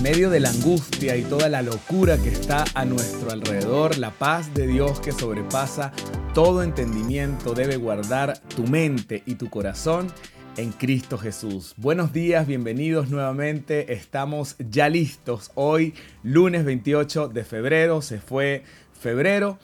en medio de la angustia y toda la locura que está a nuestro alrededor, la paz de Dios que sobrepasa todo entendimiento debe guardar tu mente y tu corazón en Cristo Jesús. Buenos días, bienvenidos nuevamente. Estamos ya listos. Hoy, lunes 28 de febrero, se fue febrero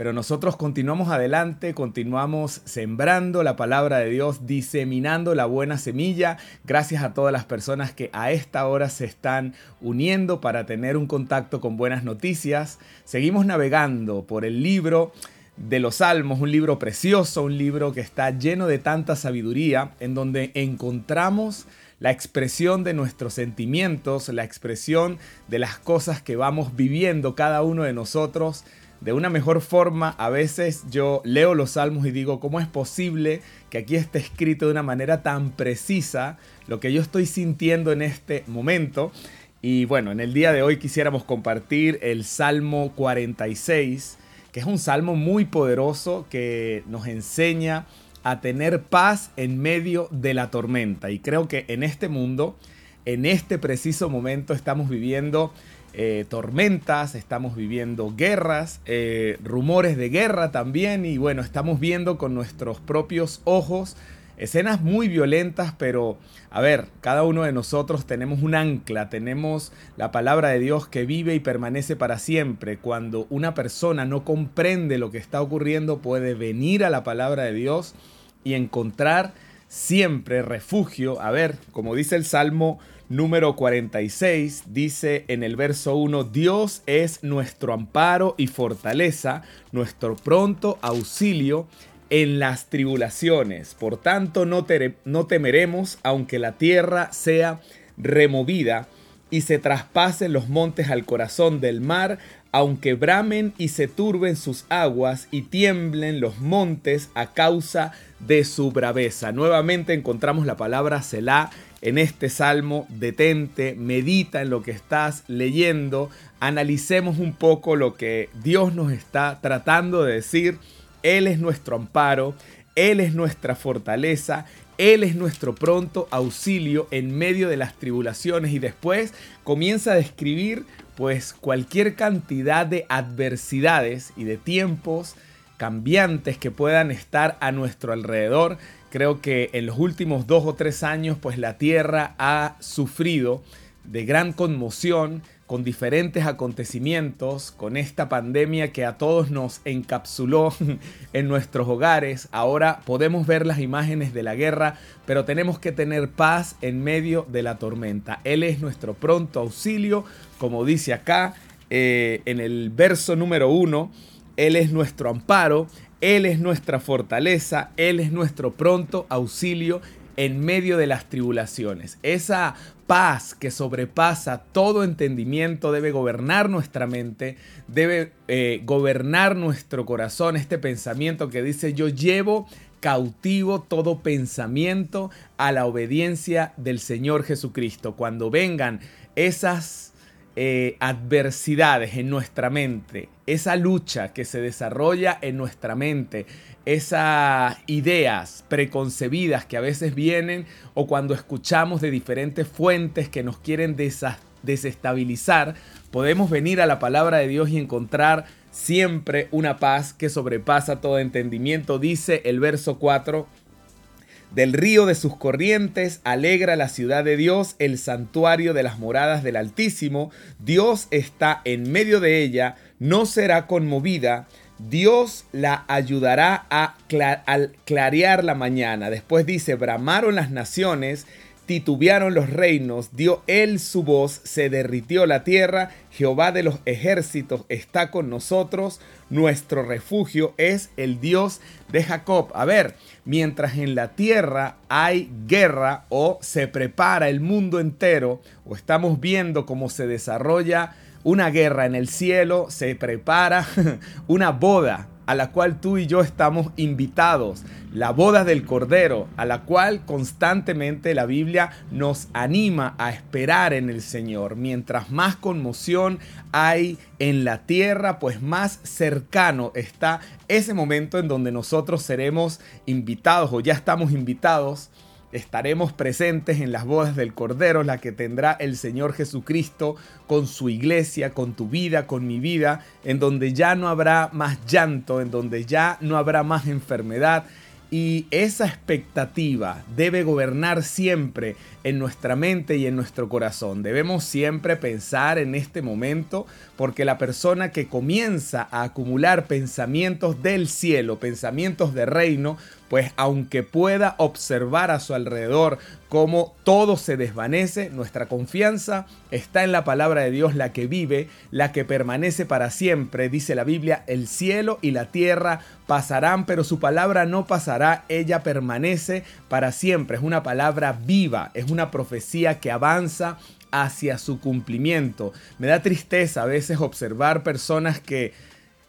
pero nosotros continuamos adelante, continuamos sembrando la palabra de Dios, diseminando la buena semilla. Gracias a todas las personas que a esta hora se están uniendo para tener un contacto con buenas noticias. Seguimos navegando por el libro de los Salmos, un libro precioso, un libro que está lleno de tanta sabiduría, en donde encontramos la expresión de nuestros sentimientos, la expresión de las cosas que vamos viviendo cada uno de nosotros de una mejor forma. A veces yo leo los salmos y digo, ¿cómo es posible que aquí esté escrito de una manera tan precisa lo que yo estoy sintiendo en este momento? Y bueno, en el día de hoy quisiéramos compartir el Salmo 46, que es un salmo muy poderoso que nos enseña a tener paz en medio de la tormenta. Y creo que en este mundo, en este preciso momento, estamos viviendo eh, tormentas, estamos viviendo guerras, eh, rumores de guerra también y bueno, estamos viendo con nuestros propios ojos escenas muy violentas, pero a ver, cada uno de nosotros tenemos un ancla, tenemos la palabra de Dios que vive y permanece para siempre. Cuando una persona no comprende lo que está ocurriendo, puede venir a la palabra de Dios y encontrar siempre refugio. A ver, como dice el Salmo número 46 dice en el verso 1, Dios es nuestro amparo y fortaleza, nuestro pronto auxilio en las tribulaciones. Por tanto, no, no temeremos aunque la tierra sea removida y se traspasen los montes al corazón del mar, aunque bramen y se turben sus aguas y tiemblen los montes a causa de su braveza. Nuevamente encontramos la palabra Selah en este salmo, detente, medita en lo que estás leyendo, analicemos un poco lo que Dios nos está tratando de decir. Él es nuestro amparo, Él es nuestra fortaleza, Él es nuestro pronto auxilio en medio de las tribulaciones y después comienza a describir pues cualquier cantidad de adversidades y de tiempos cambiantes que puedan estar a nuestro alrededor Creo que en los últimos dos o tres años, pues la Tierra ha sufrido de gran conmoción con diferentes acontecimientos, con esta pandemia que a todos nos encapsuló en nuestros hogares. Ahora podemos ver las imágenes de la guerra, pero tenemos que tener paz en medio de la tormenta. Él es nuestro pronto auxilio, como dice acá eh, en el verso número uno. Él es nuestro amparo, él es nuestra fortaleza, Él es nuestro pronto auxilio en medio de las tribulaciones. Esa paz que sobrepasa todo entendimiento debe gobernar nuestra mente, debe eh, gobernar nuestro corazón, este pensamiento que dice yo llevo cautivo todo pensamiento a la obediencia del Señor Jesucristo. Cuando vengan esas eh, adversidades en nuestra mente, esa lucha que se desarrolla en nuestra mente, esas ideas preconcebidas que a veces vienen o cuando escuchamos de diferentes fuentes que nos quieren desestabilizar, podemos venir a la palabra de Dios y encontrar siempre una paz que sobrepasa todo entendimiento. Dice el verso 4 del río de sus corrientes alegra la ciudad de Dios, el santuario de las moradas del Altísimo. Dios está en medio de ella, no será conmovida. Dios la ayudará a clarear la mañana. Después dice, bramaron las naciones, titubearon los reinos, dio él su voz, se derritió la tierra, Jehová de los ejércitos está con nosotros, nuestro refugio es el Dios de Jacob. A ver, mientras en la tierra hay guerra o se prepara el mundo entero o estamos viendo cómo se desarrolla una guerra en el cielo, se prepara una boda a la cual tú y yo estamos invitados, la boda del Cordero, a la cual constantemente la Biblia nos anima a esperar en el Señor. Mientras más conmoción hay en la tierra, pues más cercano está ese momento en donde nosotros seremos invitados o ya estamos invitados estaremos presentes en las bodas del Cordero, la que tendrá el Señor Jesucristo con su iglesia, con tu vida, con mi vida, en donde ya no habrá más llanto, en donde ya no habrá más enfermedad, y esa expectativa debe gobernar siempre en nuestra mente y en nuestro corazón. Debemos siempre pensar en este momento porque la persona que comienza a acumular pensamientos del cielo, pensamientos de reino, pues aunque pueda observar a su alrededor cómo todo se desvanece, nuestra confianza está en la palabra de Dios, la que vive, la que permanece para siempre. Dice la Biblia, el cielo y la tierra pasarán, pero su palabra no pasará, ella permanece para siempre. Es una palabra viva, es una profecía que avanza hacia su cumplimiento. Me da tristeza a veces observar personas que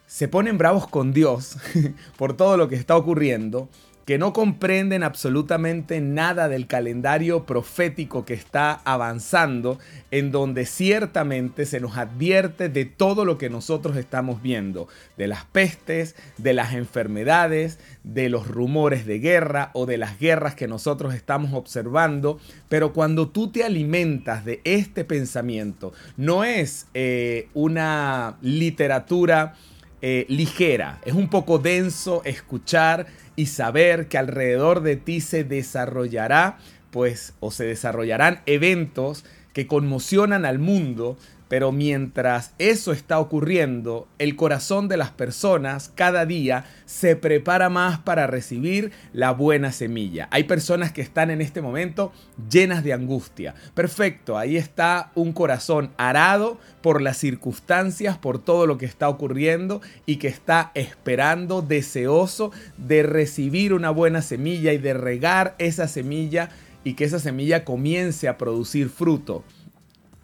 se ponen bravos con Dios por todo lo que está ocurriendo que no comprenden absolutamente nada del calendario profético que está avanzando, en donde ciertamente se nos advierte de todo lo que nosotros estamos viendo, de las pestes, de las enfermedades, de los rumores de guerra o de las guerras que nosotros estamos observando, pero cuando tú te alimentas de este pensamiento, no es eh, una literatura eh, ligera, es un poco denso escuchar y saber que alrededor de ti se desarrollará, pues, o se desarrollarán eventos que conmocionan al mundo, pero mientras eso está ocurriendo, el corazón de las personas cada día se prepara más para recibir la buena semilla. Hay personas que están en este momento llenas de angustia. Perfecto, ahí está un corazón arado por las circunstancias, por todo lo que está ocurriendo y que está esperando, deseoso de recibir una buena semilla y de regar esa semilla y que esa semilla comience a producir fruto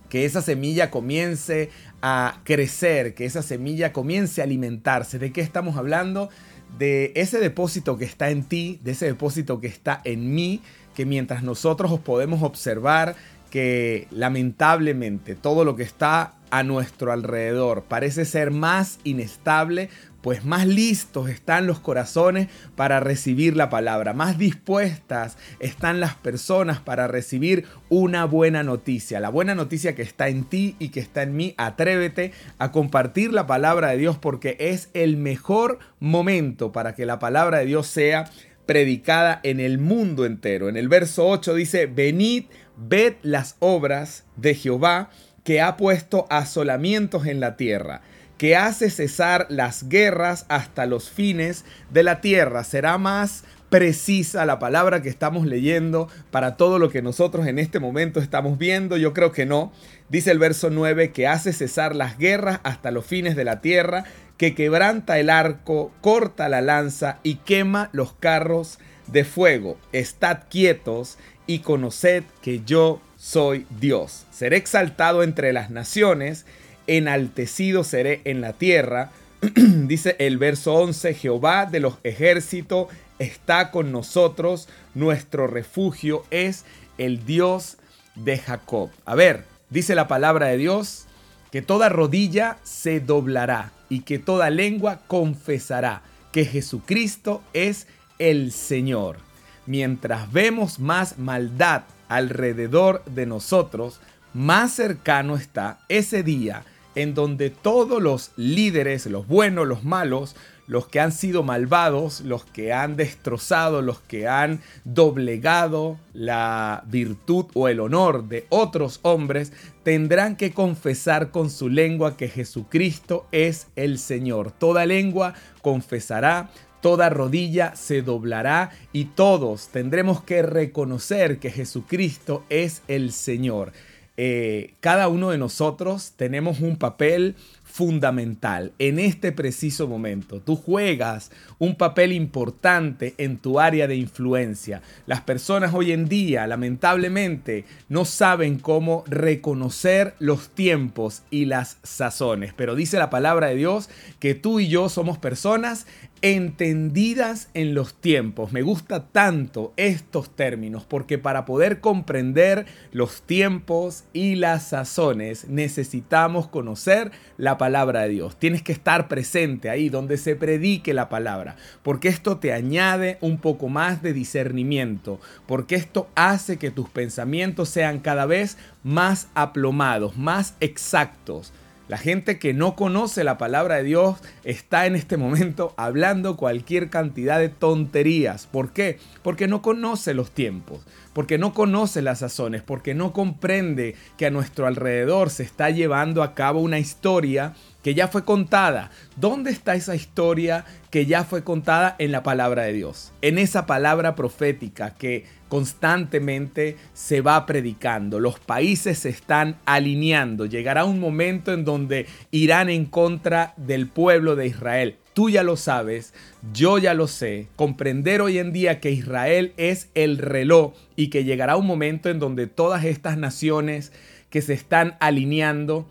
que esa semilla comience a crecer, que esa semilla comience a alimentarse. ¿De qué estamos hablando? De ese depósito que está en ti, de ese depósito que está en mí, que mientras nosotros podemos observar que lamentablemente todo lo que está a nuestro alrededor parece ser más inestable, pues más listos están los corazones para recibir la palabra, más dispuestas están las personas para recibir una buena noticia. La buena noticia que está en ti y que está en mí, atrévete a compartir la palabra de Dios porque es el mejor momento para que la palabra de Dios sea predicada en el mundo entero. En el verso 8 dice, venid, ved las obras de Jehová que ha puesto asolamientos en la tierra que hace cesar las guerras hasta los fines de la tierra. Será más precisa la palabra que estamos leyendo para todo lo que nosotros en este momento estamos viendo? Yo creo que no. Dice el verso 9 que hace cesar las guerras hasta los fines de la tierra, que quebranta el arco, corta la lanza y quema los carros de fuego. Estad quietos y conoced que yo soy Dios. Seré exaltado entre las naciones enaltecido seré en la tierra. Dice el verso 11, Jehová de los ejércitos está con nosotros, nuestro refugio es el Dios de Jacob. A ver, dice la palabra de Dios, que toda rodilla se doblará y que toda lengua confesará que Jesucristo es el Señor. Mientras vemos más maldad alrededor de nosotros, más cercano está ese día en donde todos los líderes, los buenos, los malos, los que han sido malvados, los que han destrozado, los que han doblegado la virtud o el honor de otros hombres, tendrán que confesar con su lengua que Jesucristo es el Señor. Toda lengua confesará, toda rodilla se doblará y todos tendremos que reconocer que Jesucristo es el Señor. Eh, cada uno de nosotros tenemos un papel fundamental en este preciso momento. Tú juegas un papel importante en tu área de influencia. Las personas hoy en día, lamentablemente, no saben cómo reconocer los tiempos y las sazones. Pero dice la palabra de Dios que tú y yo somos personas entendidas en los tiempos. Me gusta tanto estos términos porque para poder comprender los tiempos y las sazones necesitamos conocer la palabra palabra de Dios. Tienes que estar presente ahí donde se predique la palabra, porque esto te añade un poco más de discernimiento, porque esto hace que tus pensamientos sean cada vez más aplomados, más exactos. La gente que no conoce la palabra de Dios está en este momento hablando cualquier cantidad de tonterías. ¿Por qué? Porque no conoce los tiempos, porque no conoce las sazones, porque no comprende que a nuestro alrededor se está llevando a cabo una historia que ya fue contada. ¿Dónde está esa historia que ya fue contada en la palabra de Dios? En esa palabra profética que constantemente se va predicando. Los países se están alineando. Llegará un momento en donde irán en contra del pueblo de Israel. Tú ya lo sabes, yo ya lo sé. Comprender hoy en día que Israel es el reloj y que llegará un momento en donde todas estas naciones que se están alineando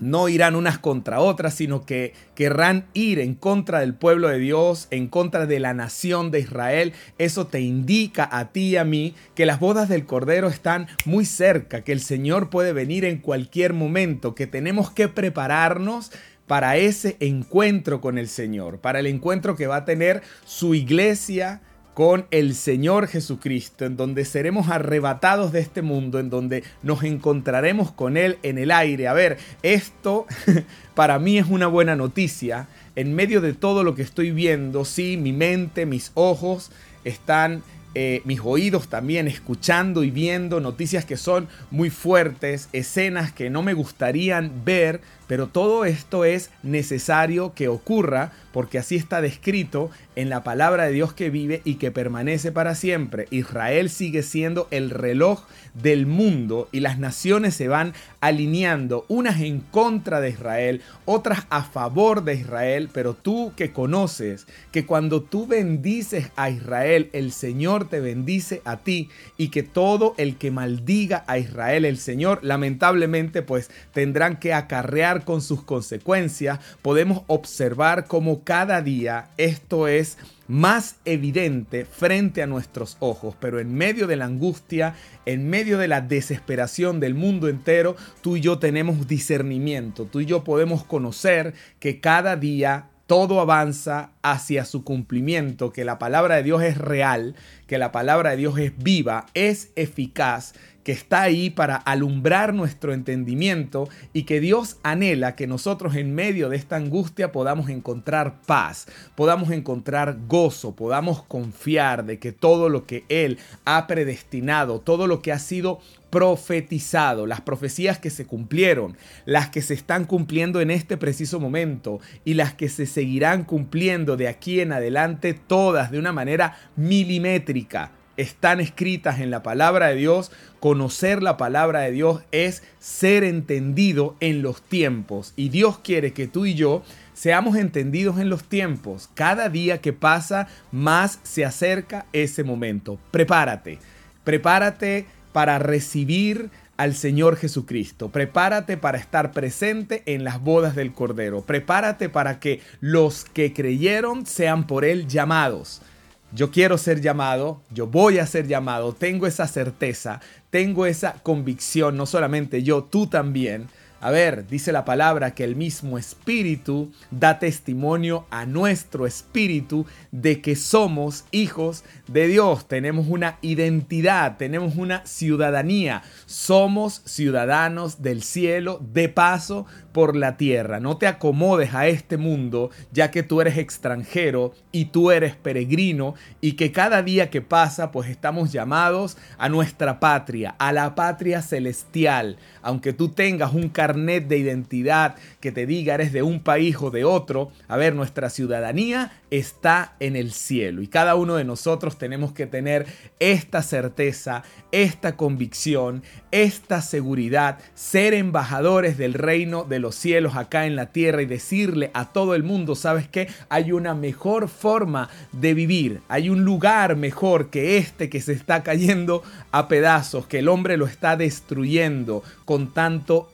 no irán unas contra otras, sino que querrán ir en contra del pueblo de Dios, en contra de la nación de Israel. Eso te indica a ti y a mí que las bodas del Cordero están muy cerca, que el Señor puede venir en cualquier momento, que tenemos que prepararnos para ese encuentro con el Señor, para el encuentro que va a tener su iglesia con el Señor Jesucristo, en donde seremos arrebatados de este mundo, en donde nos encontraremos con Él en el aire. A ver, esto para mí es una buena noticia. En medio de todo lo que estoy viendo, sí, mi mente, mis ojos están eh, mis oídos también escuchando y viendo noticias que son muy fuertes, escenas que no me gustarían ver, pero todo esto es necesario que ocurra porque así está descrito en la palabra de Dios que vive y que permanece para siempre. Israel sigue siendo el reloj del mundo y las naciones se van alineando, unas en contra de Israel, otras a favor de Israel, pero tú que conoces que cuando tú bendices a Israel, el Señor te bendice a ti y que todo el que maldiga a Israel, el Señor, lamentablemente pues tendrán que acarrear con sus consecuencias, podemos observar cómo cada día esto es más evidente frente a nuestros ojos, pero en medio de la angustia, en medio de la desesperación del mundo entero, tú y yo tenemos discernimiento, tú y yo podemos conocer que cada día todo avanza hacia su cumplimiento, que la palabra de Dios es real, que la palabra de Dios es viva, es eficaz que está ahí para alumbrar nuestro entendimiento y que Dios anhela que nosotros en medio de esta angustia podamos encontrar paz, podamos encontrar gozo, podamos confiar de que todo lo que Él ha predestinado, todo lo que ha sido profetizado, las profecías que se cumplieron, las que se están cumpliendo en este preciso momento y las que se seguirán cumpliendo de aquí en adelante, todas de una manera milimétrica están escritas en la palabra de Dios, conocer la palabra de Dios es ser entendido en los tiempos. Y Dios quiere que tú y yo seamos entendidos en los tiempos. Cada día que pasa, más se acerca ese momento. Prepárate, prepárate para recibir al Señor Jesucristo. Prepárate para estar presente en las bodas del Cordero. Prepárate para que los que creyeron sean por Él llamados. Yo quiero ser llamado, yo voy a ser llamado, tengo esa certeza, tengo esa convicción, no solamente yo, tú también. A ver, dice la palabra que el mismo Espíritu da testimonio a nuestro Espíritu de que somos hijos de Dios. Tenemos una identidad, tenemos una ciudadanía. Somos ciudadanos del cielo de paso por la tierra. No te acomodes a este mundo ya que tú eres extranjero y tú eres peregrino y que cada día que pasa pues estamos llamados a nuestra patria, a la patria celestial. Aunque tú tengas un carnet de identidad que te diga eres de un país o de otro, a ver, nuestra ciudadanía está en el cielo y cada uno de nosotros tenemos que tener esta certeza, esta convicción, esta seguridad, ser embajadores del reino de los cielos acá en la tierra y decirle a todo el mundo, ¿sabes qué? Hay una mejor forma de vivir, hay un lugar mejor que este que se está cayendo a pedazos, que el hombre lo está destruyendo con tanto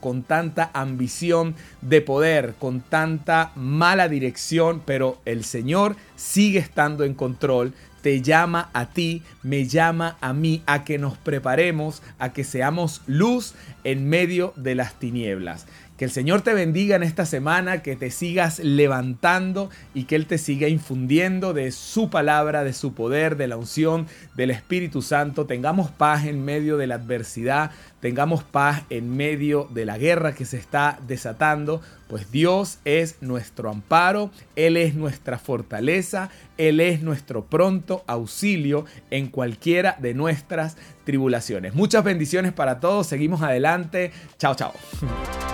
con tanta ambición de poder, con tanta mala dirección, pero el Señor sigue estando en control, te llama a ti, me llama a mí, a que nos preparemos, a que seamos luz en medio de las tinieblas. Que el Señor te bendiga en esta semana, que te sigas levantando y que Él te siga infundiendo de su palabra, de su poder, de la unción del Espíritu Santo. Tengamos paz en medio de la adversidad, tengamos paz en medio de la guerra que se está desatando, pues Dios es nuestro amparo, Él es nuestra fortaleza, Él es nuestro pronto auxilio en cualquiera de nuestras tribulaciones. Muchas bendiciones para todos, seguimos adelante. Chao, chao.